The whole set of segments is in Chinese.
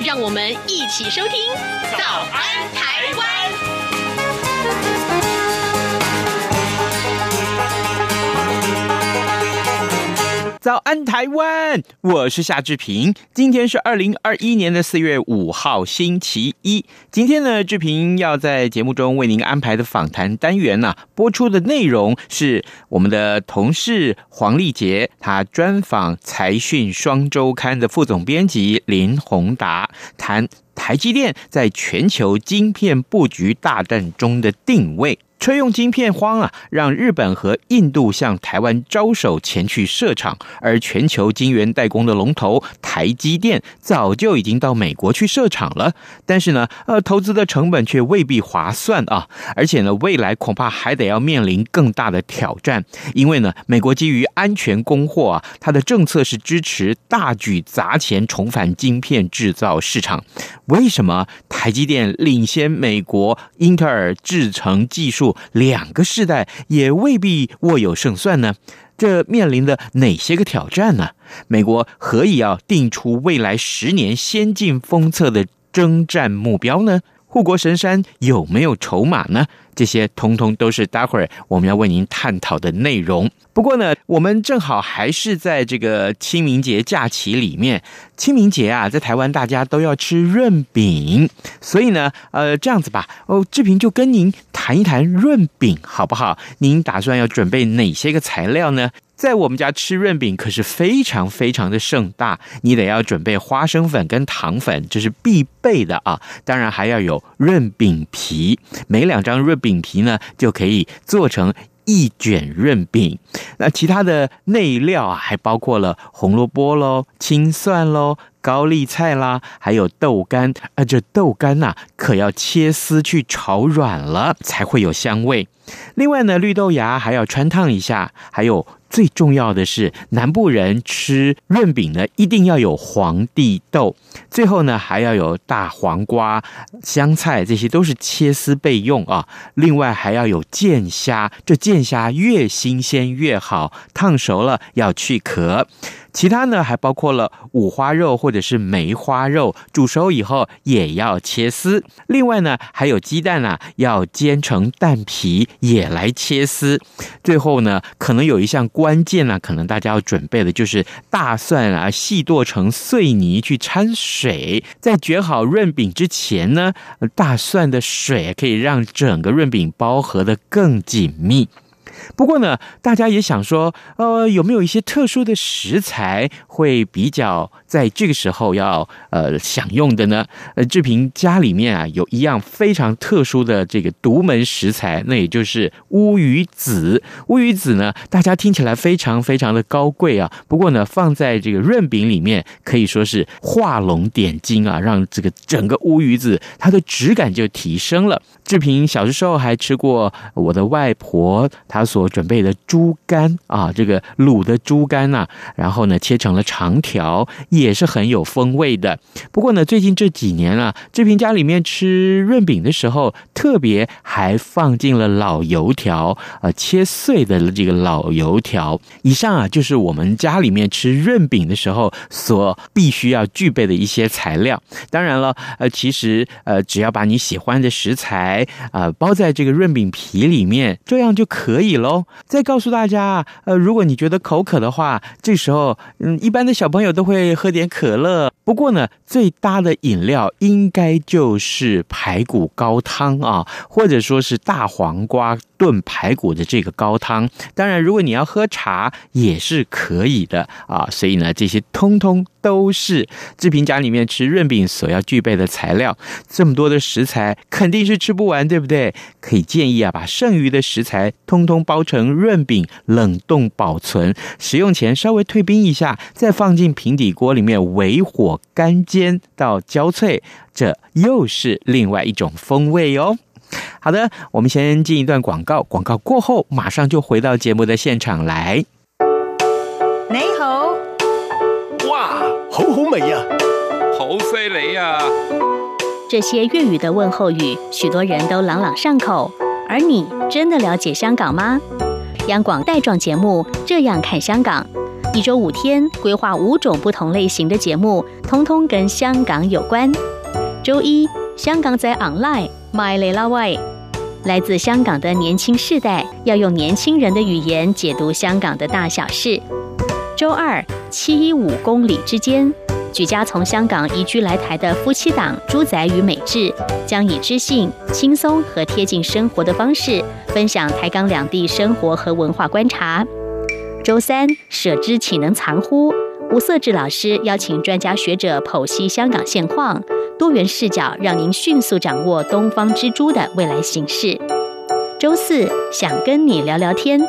让我们一起收听《早安台湾》。早安，台湾！我是夏志平。今天是二零二一年的四月五号，星期一。今天呢，志平要在节目中为您安排的访谈单元呢、播出的内容是我们的同事黄丽杰，他专访财讯双周刊的副总编辑林宏达，谈台积电在全球晶片布局大战中的定位。车用晶片荒啊，让日本和印度向台湾招手前去设厂，而全球晶圆代工的龙头台积电早就已经到美国去设厂了。但是呢，呃，投资的成本却未必划算啊，而且呢，未来恐怕还得要面临更大的挑战，因为呢，美国基于安全供货啊，它的政策是支持大举砸钱重返晶片制造市场。为什么台积电领先美国英特尔制程技术？两个世代也未必握有胜算呢，这面临的哪些个挑战呢？美国何以要定出未来十年先进封测的征战目标呢？护国神山有没有筹码呢？这些通通都是待会儿我们要为您探讨的内容。不过呢，我们正好还是在这个清明节假期里面。清明节啊，在台湾大家都要吃润饼，所以呢，呃，这样子吧，哦，志平就跟您谈一谈润饼好不好？您打算要准备哪些个材料呢？在我们家吃润饼可是非常非常的盛大，你得要准备花生粉跟糖粉，这是必备的啊。当然还要有润饼皮，每两张润饼皮呢就可以做成一卷润饼。那其他的内料啊，还包括了红萝卜喽、青蒜喽。高丽菜啦，还有豆干，啊，这豆干呐，可要切丝去炒软了，才会有香味。另外呢，绿豆芽还要穿烫一下，还有。最重要的是，南部人吃润饼呢，一定要有黄帝豆。最后呢，还要有大黄瓜、香菜，这些都是切丝备用啊。另外还要有剑虾，这剑虾越新鲜越好，烫熟了要去壳。其他呢，还包括了五花肉或者是梅花肉，煮熟以后也要切丝。另外呢，还有鸡蛋啊，要煎成蛋皮，也来切丝。最后呢，可能有一项关键呢、可能大家要准备的就是大蒜啊，细剁成碎泥去掺水。在卷好润饼之前呢，大蒜的水可以让整个润饼包合得更紧密。不过呢，大家也想说，呃，有没有一些特殊的食材会比较在这个时候要呃享用的呢？呃，志平家里面啊有一样非常特殊的这个独门食材，那也就是乌鱼子。乌鱼子呢，大家听起来非常非常的高贵啊。不过呢，放在这个润饼里面，可以说是画龙点睛啊，让这个整个乌鱼子它的质感就提升了。志平小的时候还吃过我的外婆她所准备的猪肝啊，这个卤的猪肝呐，然后呢切成了长条，也也是很有风味的。不过呢，最近这几年啊，志平家里面吃润饼的时候，特别还放进了老油条，呃，切碎的这个老油条。以上啊，就是我们家里面吃润饼的时候所必须要具备的一些材料。当然了，呃，其实呃，只要把你喜欢的食材。啊，包在这个润饼皮里面，这样就可以喽。再告诉大家，呃，如果你觉得口渴的话，这时候，嗯，一般的小朋友都会喝点可乐。不过呢，最搭的饮料应该就是排骨高汤啊，或者说是大黄瓜炖排骨的这个高汤。当然，如果你要喝茶也是可以的啊。所以呢，这些通通都是志平家里面吃润饼所要具备的材料。这么多的食材肯定是吃不完，对不对？可以建议啊，把剩余的食材通通包成润饼，冷冻保存，使用前稍微退冰一下，再放进平底锅里面微火干煎到焦脆，这又是另外一种风味哦。好的，我们先进一段广告，广告过后马上就回到节目的现场来。你好，哇，好好味呀，好犀利呀！这些粤语的问候语，许多人都朗朗上口。而你真的了解香港吗？央广带状节目《这样看香港》，一周五天，规划五种不同类型的节目，通通跟香港有关。周一，香港在 online。My Lela Way，来自香港的年轻世代要用年轻人的语言解读香港的大小事。周二，七一五公里之间，举家从香港移居来台的夫妻档朱仔与美智，将以知性、轻松和贴近生活的方式，分享台港两地生活和文化观察。周三，舍之岂能藏乎？吴色智老师邀请专家学者剖析香港现况。多元视角，让您迅速掌握东方之珠的未来形势。周四，想跟你聊聊天，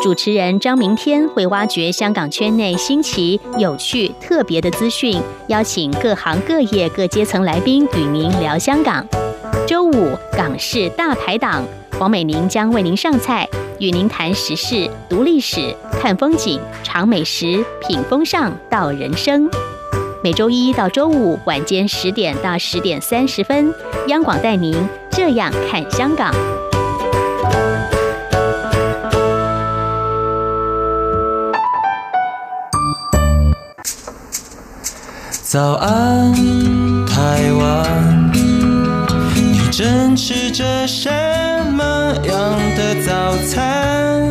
主持人张明天会挖掘香港圈内新奇、有趣、特别的资讯，邀请各行各业各阶层来宾与您聊香港。周五，港式大排档，黄美玲将为您上菜，与您谈时事、读历史、看风景、尝美食、品风尚、道人生。每周一到周五晚间十点到十点三十分，央广带您这样看香港。早安，台湾，你正吃着什么样的早餐？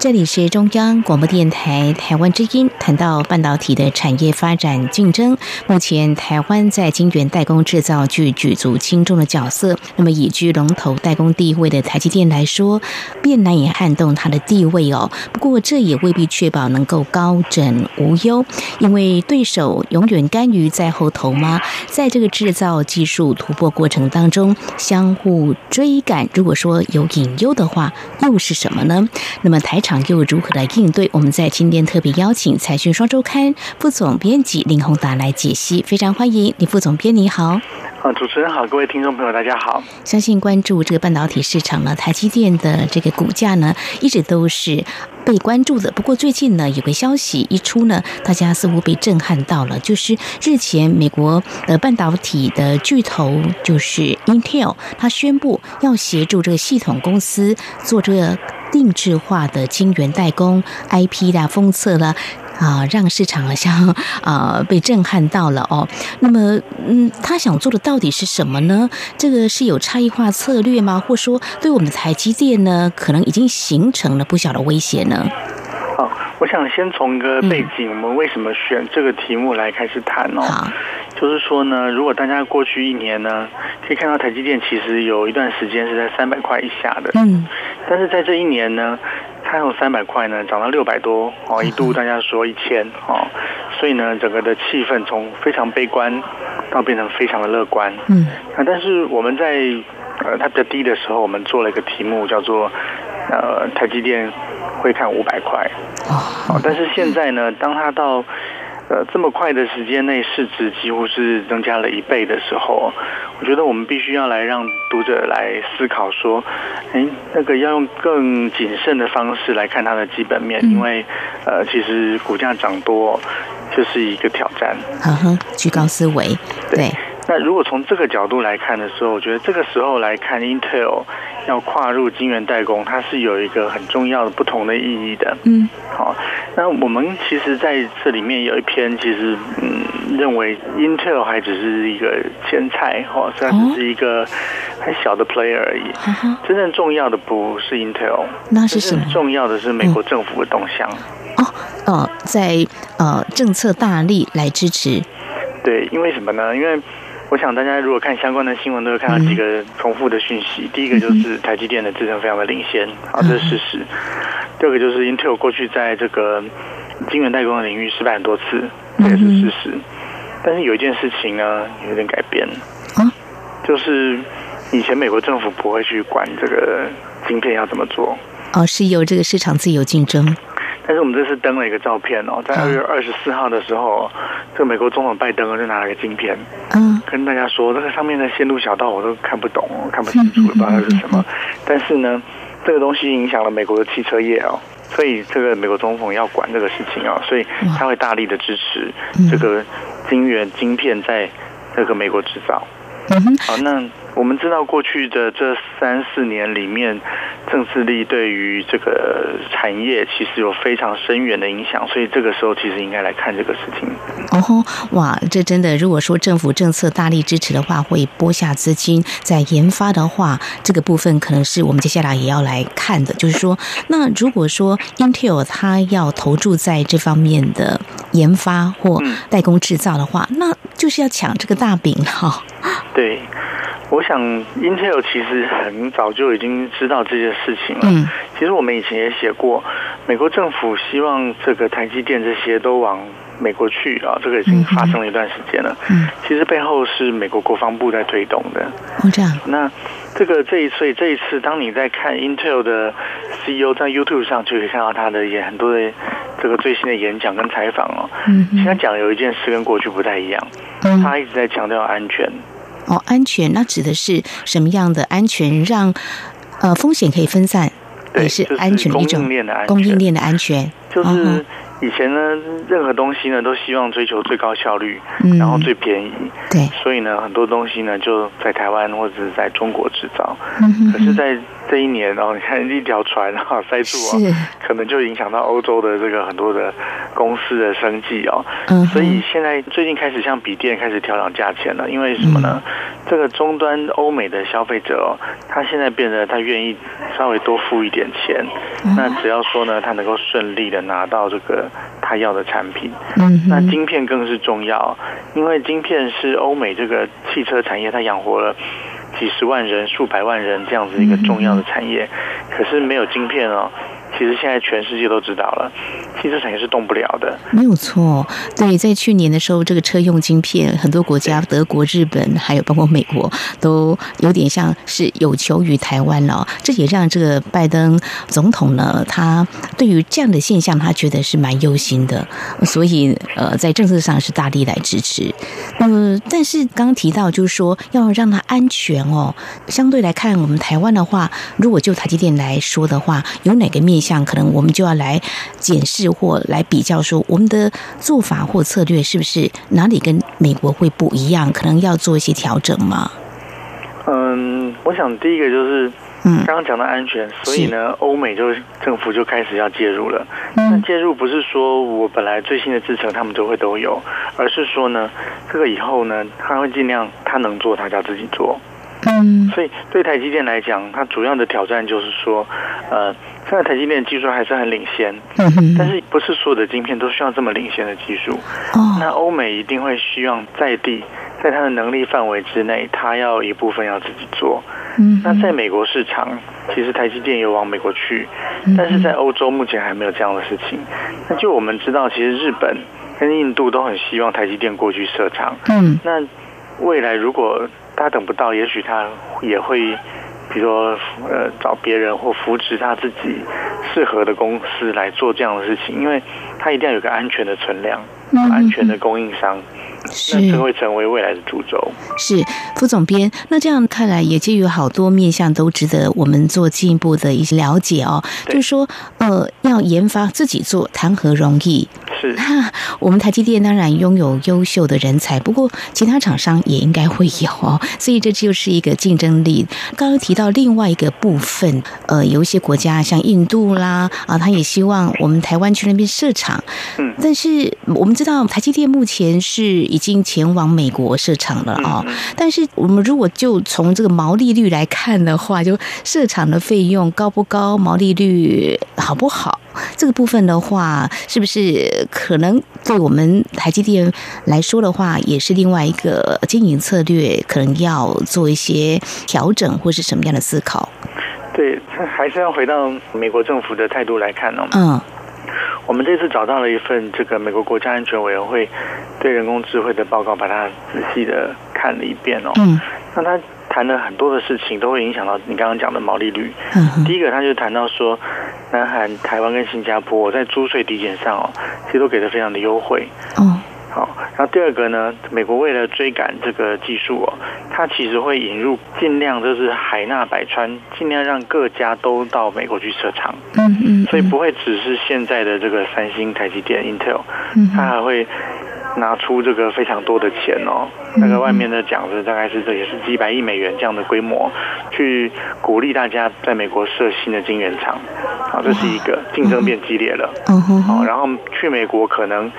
这里是中央广播电台台湾之音。谈到半导体的产业发展竞争，目前台湾在晶圆代工制造具举足轻重的角色。那么，以居龙头代工地位的台积电来说，便难以撼动它的地位哦。不过，这也未必确保能够高枕无忧，因为对手永远甘于在后头吗？在这个制造技术突破过程当中，相互追赶。如果说有隐忧的话，又是什么呢？那么，台。又如何来应对？我们在今天特别邀请《财讯双周刊》副总编辑林宏达来解析，非常欢迎林副总编，你好。啊，主持人好，各位听众朋友，大家好。相信关注这个半导体市场呢，台积电的这个股价呢，一直都是被关注的。不过最近呢，有个消息一出呢，大家似乎被震撼到了，就是日前美国的半导体的巨头就是 Intel，他宣布要协助这个系统公司做这个。定制化的晶圆代工 IP 的封测了啊，让市场好像啊被震撼到了哦。那么，嗯，他想做的到底是什么呢？这个是有差异化策略吗？或说，对我们的台积电呢，可能已经形成了不小的威胁呢？好，我想先从一个背景，嗯、我们为什么选这个题目来开始谈哦。好，就是说呢，如果大家过去一年呢，可以看到台积电其实有一段时间是在三百块以下的。嗯。但是在这一年呢，它从三百块呢涨到六百多哦，一度大家说一千哦，所以呢，整个的气氛从非常悲观到变成非常的乐观。嗯，啊，但是我们在呃它比较低的时候，我们做了一个题目叫做呃台积电会看五百块哦，但是现在呢，当它到呃，这么快的时间内，市值几乎是增加了一倍的时候，我觉得我们必须要来让读者来思考说，哎，那个要用更谨慎的方式来看它的基本面，因为呃，其实股价涨多就是一个挑战。呵呵，居高思维，对。对那如果从这个角度来看的时候，我觉得这个时候来看 Intel 要跨入晶圆代工，它是有一个很重要的不同的意义的。嗯，好，那我们其实在这里面有一篇，其实嗯，认为 Intel 还只是一个前菜，哈，虽然只是一个很小的 player 而已。哦、真正重要的不是 Intel，那是什么？重要的是美国政府的动向。哦，呃，在呃政策大力来支持。对，因为什么呢？因为我想大家如果看相关的新闻，都会看到几个重复的讯息。嗯、第一个就是台积电的制程非常的领先，啊，这是事实。嗯、第二个就是 Intel 过去在这个晶圆代工的领域失败很多次，这也是事实。嗯、但是有一件事情呢，有点改变，啊，就是以前美国政府不会去管这个晶片要怎么做，哦，是由这个市场自由竞争。但是我们这次登了一个照片哦，在二月二十四号的时候，这个美国总统拜登就拿了个晶片，嗯，跟大家说这个上面的线路小道我都看不懂，看不清楚，不知道它是什么。但是呢，这个东西影响了美国的汽车业哦，所以这个美国总统要管这个事情哦，所以他会大力的支持这个晶圆晶片在这个美国制造。嗯哼好，那。我们知道过去的这三四年里面，政治力对于这个产业其实有非常深远的影响，所以这个时候其实应该来看这个事情。哦，哇，这真的，如果说政府政策大力支持的话，会拨下资金在研发的话，这个部分可能是我们接下来也要来看的。就是说，那如果说 Intel 它要投注在这方面的研发或代工制造的话，嗯、那就是要抢这个大饼哈。对。我想，Intel 其实很早就已经知道这件事情了。嗯，其实我们以前也写过，美国政府希望这个台积电这些都往美国去啊，这个已经发生了一段时间了。嗯，其实背后是美国国防部在推动的。哦，这样。那这个这一次，这一次，当你在看 Intel 的 CEO 在 YouTube 上，就可以看到他的也很多的这个最新的演讲跟采访哦。嗯，现在讲有一件事跟过去不太一样，他一直在强调安全。哦，安全，那指的是什么样的安全？让呃风险可以分散，也是安全的一种供应链的安全，就是。以前呢，任何东西呢都希望追求最高效率，嗯、然后最便宜。对，所以呢，很多东西呢就在台湾或者是在中国制造。嗯、哼哼可是，在这一年哦，你看一条船啊塞住啊，是可能就影响到欧洲的这个很多的公司的生计哦。嗯哼。所以现在最近开始像笔电开始调涨价钱了，因为什么呢？嗯、这个终端欧美的消费者哦，他现在变得他愿意稍微多付一点钱。嗯、那只要说呢，他能够顺利的拿到这个。他要的产品，嗯，那晶片更是重要，因为晶片是欧美这个汽车产业，它养活了几十万人、数百万人这样子一个重要的产业，可是没有晶片哦。其实现在全世界都知道了，汽车产业是动不了的。没有错，对，在去年的时候，这个车用晶片，很多国家，德国、日本，还有包括美国，都有点像是有求于台湾了。这也让这个拜登总统呢，他对于这样的现象，他觉得是蛮忧心的，所以呃，在政策上是大力来支持。嗯、呃，但是刚刚提到，就是说要让它安全哦。相对来看，我们台湾的话，如果就台积电来说的话，有哪个面向？像可能我们就要来检视或来比较，说我们的做法或策略是不是哪里跟美国会不一样？可能要做一些调整吗？嗯，我想第一个就是，嗯，刚刚讲到安全，所以呢，欧美就政府就开始要介入了。那介入不是说我本来最新的制程他们都会都有，而是说呢，这个以后呢，他会尽量他能做，他就要自己做。嗯，所以对台积电来讲，它主要的挑战就是说，呃，现在台积电技术还是很领先，嗯哼，但是不是所有的晶片都需要这么领先的技术。哦，那欧美一定会希望在地，在它的能力范围之内，它要一部分要自己做。嗯，那在美国市场，其实台积电有往美国去，但是在欧洲目前还没有这样的事情。那就我们知道，其实日本跟印度都很希望台积电过去设厂。嗯，那未来如果他等不到，也许他也会，比如说，呃，找别人或扶持他自己适合的公司来做这样的事情，因为他一定要有个安全的存量，安全的供应商，那这会成为未来的主轴。是副总编，那这样看来，也就有好多面向都值得我们做进一步的一些了解哦。就是说，呃，要研发自己做，谈何容易？是，那我们台积电当然拥有优秀的人才，不过其他厂商也应该会有哦，所以这就是一个竞争力。刚刚提到另外一个部分，呃，有一些国家像印度啦啊，他也希望我们台湾去那边设厂，嗯，但是我们知道台积电目前是已经前往美国设厂了哦，但是我们如果就从这个毛利率来看的话，就设厂的费用高不高，毛利率好不好？这个部分的话，是不是可能对我们台积电来说的话，也是另外一个经营策略，可能要做一些调整，或是什么样的思考？对，还是要回到美国政府的态度来看哦。嗯，我们这次找到了一份这个美国国家安全委员会对人工智慧的报告，把它仔细的看了一遍哦。嗯，那他。谈了很多的事情，都会影响到你刚刚讲的毛利率。嗯、第一个，他就谈到说，南韩、台湾跟新加坡在租税抵减上哦，其实都给的非常的优惠。哦，好。然后第二个呢，美国为了追赶这个技术哦，它其实会引入尽量就是海纳百川，尽量让各家都到美国去设厂。嗯嗯。所以不会只是现在的这个三星、台积电、Intel，它还会。拿出这个非常多的钱哦，那个外面的讲的大概是这也是几百亿美元这样的规模，去鼓励大家在美国设新的晶圆厂，啊，这是一个竞争变激烈了，嗯哼，好，然后去美国可能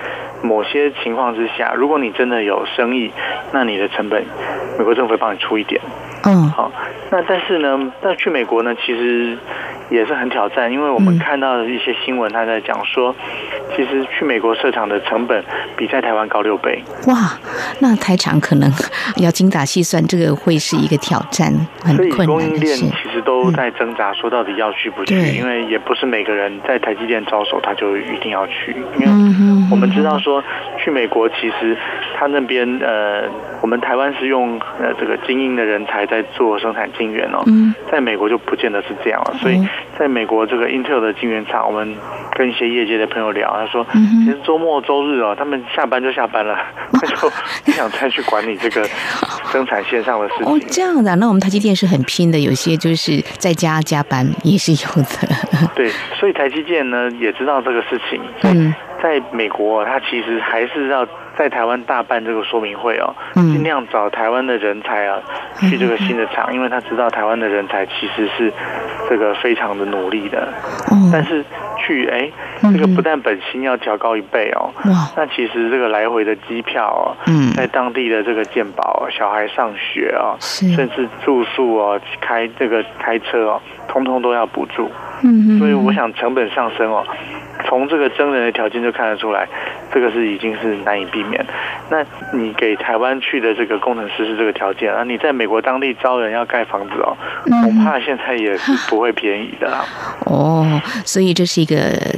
某些情况之下，如果你真的有生意，那你的成本，美国政府会帮你出一点，嗯，好，那但是呢，那去美国呢，其实也是很挑战，因为我们看到的一些新闻，他在讲说。其实去美国设厂的成本比在台湾高六倍。哇，那台厂可能要精打细算，这个会是一个挑战，很困难。所以供应链其实都在挣扎，说到底要去不去？嗯、因为也不是每个人在台积电招手，他就一定要去。因为我们知道说，去美国其实他那边呃，我们台湾是用呃这个精英的人才在做生产晶圆哦，嗯在美国就不见得是这样了。所以在美国这个 Intel 的晶圆厂，我们跟一些业界的朋友聊，他说，其实周末周日哦，他们下班就下班了，他就不想再去管理这个生产线上的事情。哦，这样的啊，那我们台积电是很拼的，有些就是在家加班也是有的。对，所以台积电呢也知道这个事情。嗯，在美国，他其实还是要。在台湾大办这个说明会哦，尽量找台湾的人才啊，去这个新的厂，因为他知道台湾的人才其实是这个非常的努力的。但是去哎，这个不但本薪要调高一倍哦，那其实这个来回的机票哦，在当地的这个健保、小孩上学哦，甚至住宿哦，开这个开车哦，通通都要补助。嗯所以我想成本上升哦。从这个征人的条件就看得出来，这个是已经是难以避免。那你给台湾去的这个工程师是这个条件啊？你在美国当地招人要盖房子哦，恐怕现在也是不会便宜的啦。哦，所以这是一个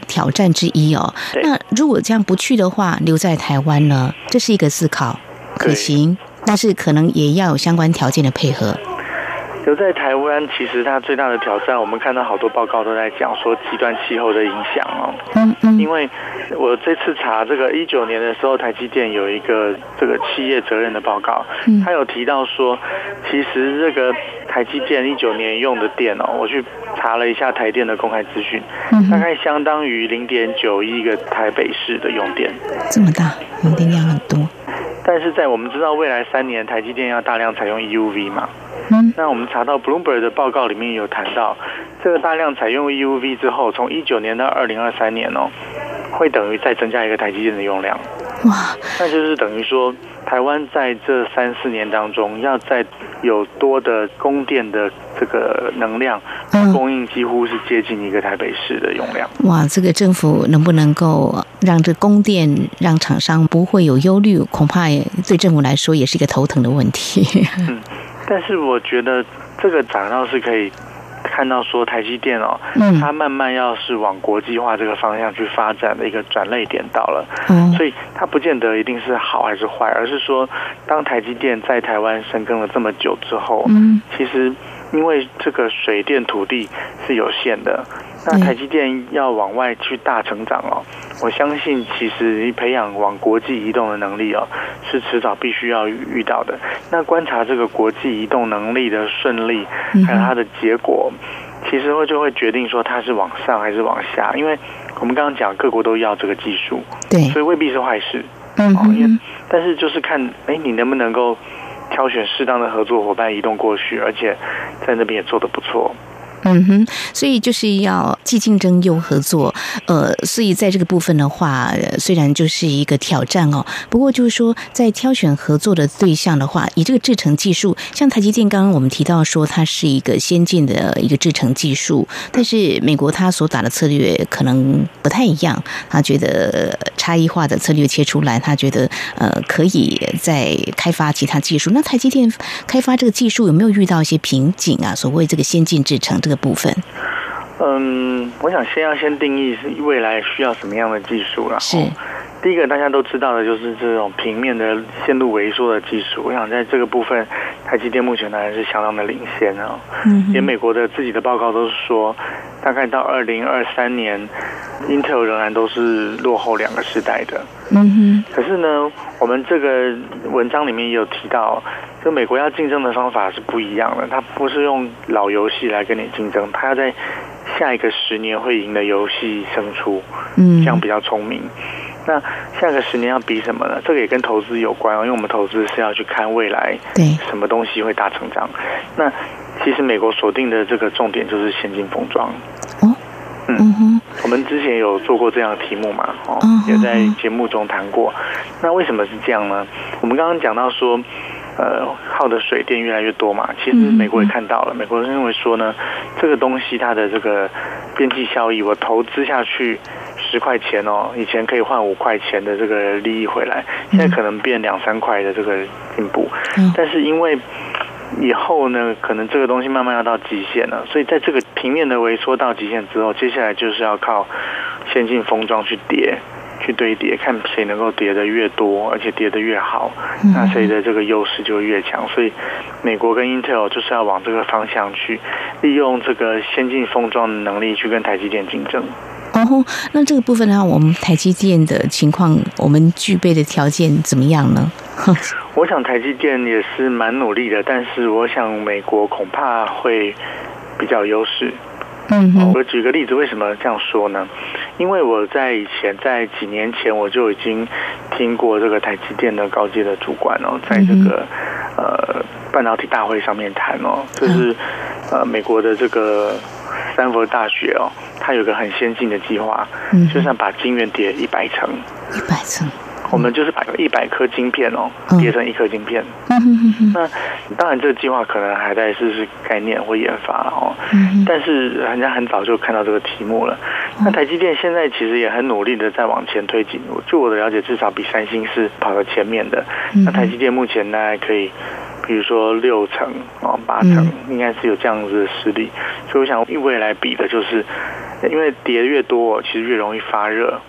挑战之一哦。那如果这样不去的话，留在台湾呢？这是一个思考可行，但是可能也要有相关条件的配合。留在台湾，其实它最大的挑战，我们看到好多报告都在讲说极端气候的影响哦。嗯嗯。因为我这次查这个一九年的时候，台积电有一个这个企业责任的报告，他有提到说，其实这个台积电一九年用的电哦，我去查了一下台电的公开资讯，大概相当于零点九亿个台北市的用电。这么大，用电量很多。但是在我们知道未来三年台积电要大量采用 EUV 嘛？嗯，那我们查到 Bloomberg 的报告里面有谈到，这个大量采用 EUV 之后，从一九年到二零二三年哦，会等于再增加一个台积电的用量。哇，那就是等于说，台湾在这三四年当中，要在有多的供电的这个能量供应，几乎是接近一个台北市的用量。哇，这个政府能不能够让这供电让厂商不会有忧虑？恐怕对政府来说也是一个头疼的问题。嗯。但是我觉得这个涨到是可以看到说台积电哦，它慢慢要是往国际化这个方向去发展的一个转捩点到了，嗯所以它不见得一定是好还是坏，而是说当台积电在台湾深耕了这么久之后，嗯其实因为这个水电土地是有限的。那台积电要往外去大成长哦，我相信其实你培养往国际移动的能力哦，是迟早必须要遇到的。那观察这个国际移动能力的顺利，还有它的结果，其实会就会决定说它是往上还是往下，因为我们刚刚讲各国都要这个技术，对，所以未必是坏事。嗯哼，因为但是就是看，哎，你能不能够挑选适当的合作伙伴移动过去，而且在那边也做得不错。嗯哼，所以就是要既竞争又合作，呃，所以在这个部分的话，虽然就是一个挑战哦，不过就是说，在挑选合作的对象的话，以这个制程技术，像台积电，刚刚我们提到说它是一个先进的一个制程技术，但是美国它所打的策略可能不太一样，他觉得差异化的策略切出来，他觉得呃可以再开发其他技术。那台积电开发这个技术有没有遇到一些瓶颈啊？所谓这个先进制程这个。部分，嗯，我想先要先定义是未来需要什么样的技术了。是，第一个大家都知道的就是这种平面的线路微缩的技术。我想在这个部分，台积电目前当然是相当的领先啊。嗯，连美国的自己的报告都是说，大概到二零二三年，Intel 仍然都是落后两个时代的。嗯哼。可是呢，我们这个文章里面也有提到。就美国要竞争的方法是不一样的，它不是用老游戏来跟你竞争，它要在下一个十年会赢的游戏胜出，嗯，这样比较聪明。那下个十年要比什么呢？这个也跟投资有关哦，因为我们投资是要去看未来，对，什么东西会大成长。那其实美国锁定的这个重点就是先进封装。哦，嗯哼，我们之前有做过这样的题目嘛？哦，也在节目中谈过。那为什么是这样呢？我们刚刚讲到说。呃，耗的水电越来越多嘛，其实美国也看到了，美国人认为说呢，这个东西它的这个边际效益，我投资下去十块钱哦，以前可以换五块钱的这个利益回来，现在可能变两三块的这个进步，但是因为以后呢，可能这个东西慢慢要到极限了，所以在这个平面的萎缩到极限之后，接下来就是要靠先进封装去叠。去堆叠，看谁能够叠的越多，而且叠的越好，那谁的这个优势就越强。所以，美国跟 Intel 就是要往这个方向去，利用这个先进封装的能力去跟台积电竞争。哦，那这个部分呢，我们台积电的情况，我们具备的条件怎么样呢？我想台积电也是蛮努力的，但是我想美国恐怕会比较优势。嗯，我举个例子，为什么这样说呢？因为我在以前，在几年前，我就已经听过这个台积电的高阶的主管哦，在这个呃半导体大会上面谈哦，就是呃美国的这个斯坦福大学哦，它有个很先进的计划，就像把晶圆叠一百层，一百层。我们就是把一百颗晶片哦叠成一颗晶片，那当然这个计划可能还在试试概念或研发哦，但是人家很早就看到这个题目了。那台积电现在其实也很努力的在往前推进，据我的了解，至少比三星是跑到前面的。那台积电目前呢可以，比如说六层哦八层，应该是有这样子的实力。所以我想未来比的就是，因为叠越多，其实越容易发热。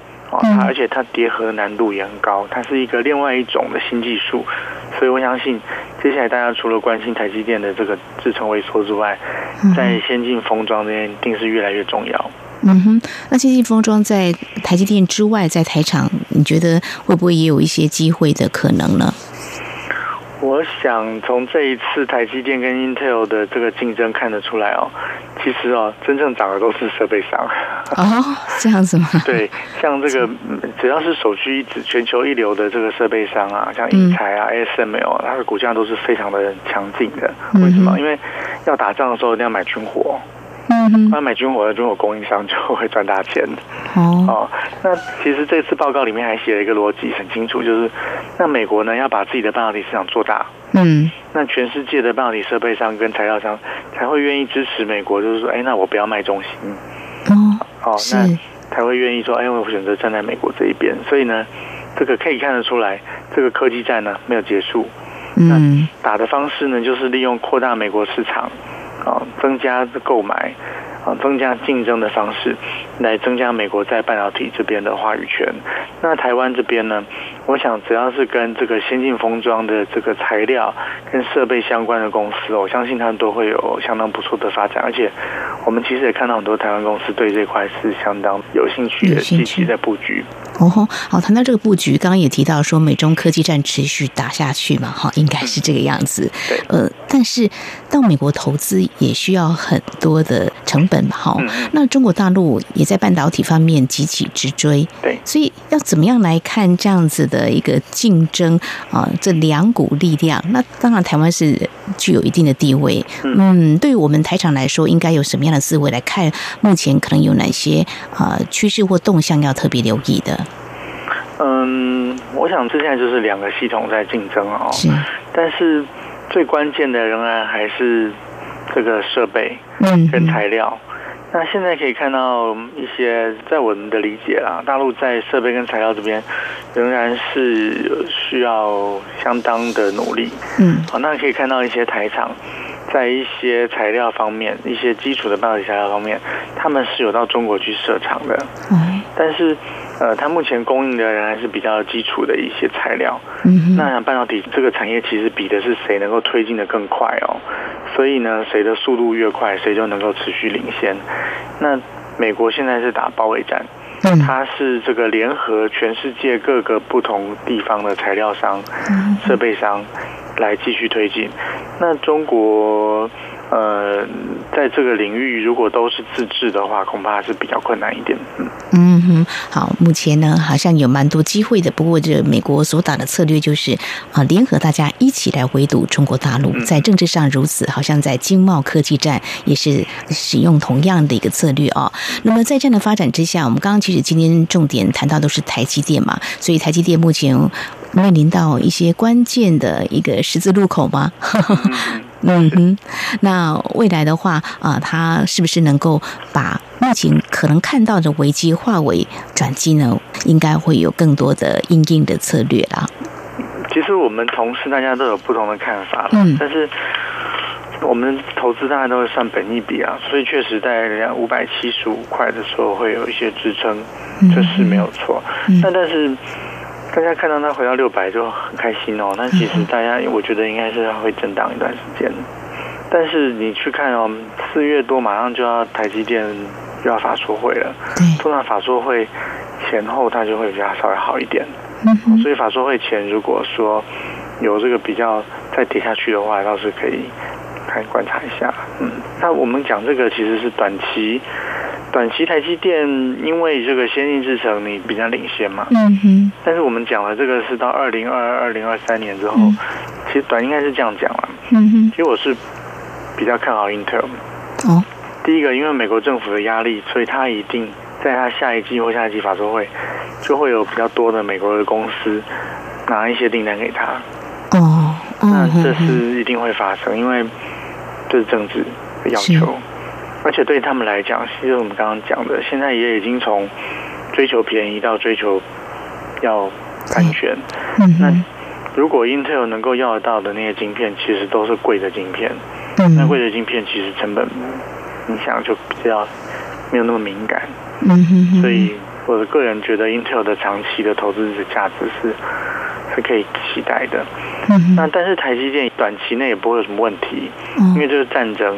它而且它叠合的难度也很高，它是一个另外一种的新技术，所以我相信接下来大家除了关心台积电的这个制程萎缩之外，在先进封装这边一定是越来越重要。嗯哼，那先进封装在台积电之外，在台厂，你觉得会不会也有一些机会的可能呢？我想从这一次台积电跟 Intel 的这个竞争看得出来哦，其实哦，真正涨的都是设备商。哦，这样子吗？对，像这个只要是首屈一指、全球一流的这个设备商啊，像英才啊、ASML，它的股价都是非常的强劲的。为什么？因为要打仗的时候一定要买军火。嗯，那买军火的军火供应商就会赚大钱。哦，哦，那其实这次报告里面还写了一个逻辑很清楚，就是那美国呢要把自己的半导体市场做大，嗯，那全世界的半导体设备商跟材料商才会愿意支持美国，就是说，哎，那我不要卖中心。哦，哦，那才会愿意说，哎，我选择站在美国这一边。所以呢，这个可以看得出来，这个科技战呢没有结束。嗯，打的方式呢就是利用扩大美国市场。啊，增加购买，啊，增加竞争的方式，来增加美国在半导体这边的话语权。那台湾这边呢，我想只要是跟这个先进封装的这个材料跟设备相关的公司，我相信他们都会有相当不错的发展。而且我们其实也看到很多台湾公司对这块是相当有兴趣的，积极在布局。哦吼，好，谈到这个布局，刚刚也提到说美中科技战持续打下去嘛，哈，应该是这个样子。对，呃，但是到美国投资也需要很多的成本嘛，哈。那中国大陆也在半导体方面急起直追，对，所以要怎么样来看这样子的一个竞争啊？这两股力量，那当然台湾是具有一定的地位，嗯，对于我们台厂来说，应该有什么样的思维来看？目前可能有哪些啊趋势或动向要特别留意的？嗯，我想这现在就是两个系统在竞争哦，是，但是最关键的仍然还是这个设备，嗯，跟材料。那现在可以看到一些，在我们的理解啦，大陆在设备跟材料这边仍然是需要相当的努力，嗯，好，那可以看到一些台厂在一些材料方面，一些基础的半导体材料方面，他们是有到中国去设厂的，嗯，但是。呃，它目前供应的人还是比较基础的一些材料。嗯，那半导体这个产业其实比的是谁能够推进的更快哦。所以呢，谁的速度越快，谁就能够持续领先。那美国现在是打包围战，它是这个联合全世界各个不同地方的材料商、设备商来继续推进。那中国。呃，在这个领域，如果都是自制的话，恐怕是比较困难一点。嗯嗯哼，好，目前呢，好像有蛮多机会的。不过，这美国所打的策略就是啊，联合大家一起来围堵中国大陆。在政治上如此，好像在经贸科技战也是使用同样的一个策略啊。那么，在这样的发展之下，我们刚刚其实今天重点谈到都是台积电嘛，所以台积电目前面临到一些关键的一个十字路口吗？嗯哼，那未来的话啊，他是不是能够把目前可能看到的危机化为转机呢？应该会有更多的应应的策略啦。其实我们同事大家都有不同的看法，嗯，但是我们投资大家都会算本益比啊，所以确实在人家五百七十五块的时候会有一些支撑，这是没有错。那、嗯、但是。大家看到它回到六百就很开心哦。那其实大家，我觉得应该是会震荡一段时间。但是你去看哦，四月多马上就要台积电又要法说会了。通常法说会前后它就会比较稍微好一点。嗯所以法说会前如果说有这个比较再跌下去的话，倒是可以看观察一下。嗯，那我们讲这个其实是短期。短期台积电因为这个先进制程你比较领先嘛，嗯哼。但是我们讲了这个是到二零二二、二零二三年之后，其实短应该是这样讲了，嗯哼。其实我是比较看好 Intel。哦。第一个，因为美国政府的压力，所以他一定在他下一季或下一季法说会，就会有比较多的美国的公司拿一些订单给他。哦。那这是一定会发生，因为这是政治的要求。而且对他们来讲，其实我们刚刚讲的，现在也已经从追求便宜到追求要安全。嗯。那如果 Intel 能够要得到的那些晶片，其实都是贵的晶片。嗯。那贵的晶片其实成本，你想就比较没有那么敏感。嗯哼。所以我的个人觉得，Intel 的长期的投资的价值是是可以期待的。嗯。那但是台积电短期内也不会有什么问题，因为这是战争。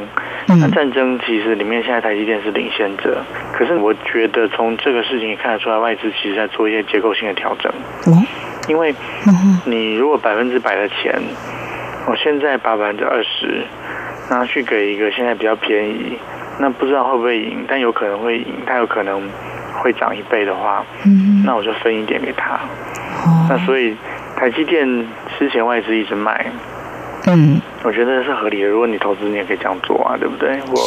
那战争其实里面现在台积电是领先者，可是我觉得从这个事情也看得出来，外资其实在做一些结构性的调整。因为你如果百分之百的钱，我现在把百分之二十拿去给一个现在比较便宜，那不知道会不会赢，但有可能会赢，它有可能会涨一倍的话，那我就分一点给他。那所以台积电之前外资一直卖。嗯，我觉得是合理的。如果你投资，你也可以这样做啊，对不对？我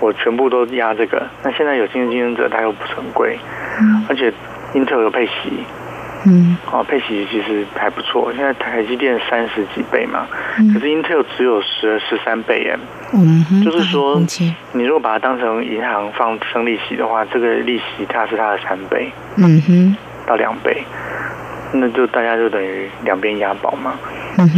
我全部都压这个。那现在有新的竞争者，他又不是很贵，嗯，而且 Intel 有配息，嗯，哦，配息其实还不错。现在台积电三十几倍嘛，嗯，可是 Intel 只有十十三倍耶。嗯，就是说，你如果把它当成银行放生利息的话，这个利息它是它的三倍，嗯哼，到两倍，那就大家就等于两边押宝嘛。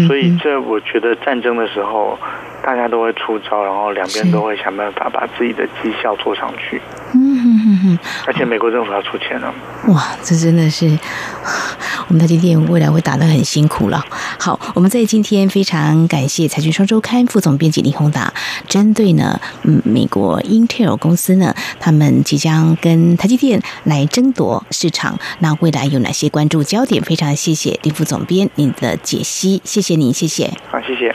所以，这我觉得战争的时候，大家都会出招，然后两边都会想办法把自己的绩效做上去。嗯哼哼哼，而且美国政府要出钱了。哇，这真的是 我们台积电未来会打得很辛苦了。好，我们在今天非常感谢财讯双周刊副总编辑林宏达，针对呢，嗯，美国 Intel 公司呢，他们即将跟台积电来争夺市场，那未来有哪些关注焦点？非常谢谢林副总编您的解析，谢谢您，谢谢。好，谢谢。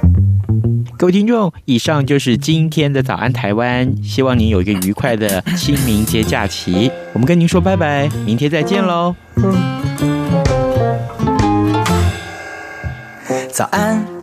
各位听众，以上就是今天的早安台湾，希望您有一个愉快的清明节假期。我们跟您说拜拜，明天再见喽。早安。